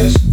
As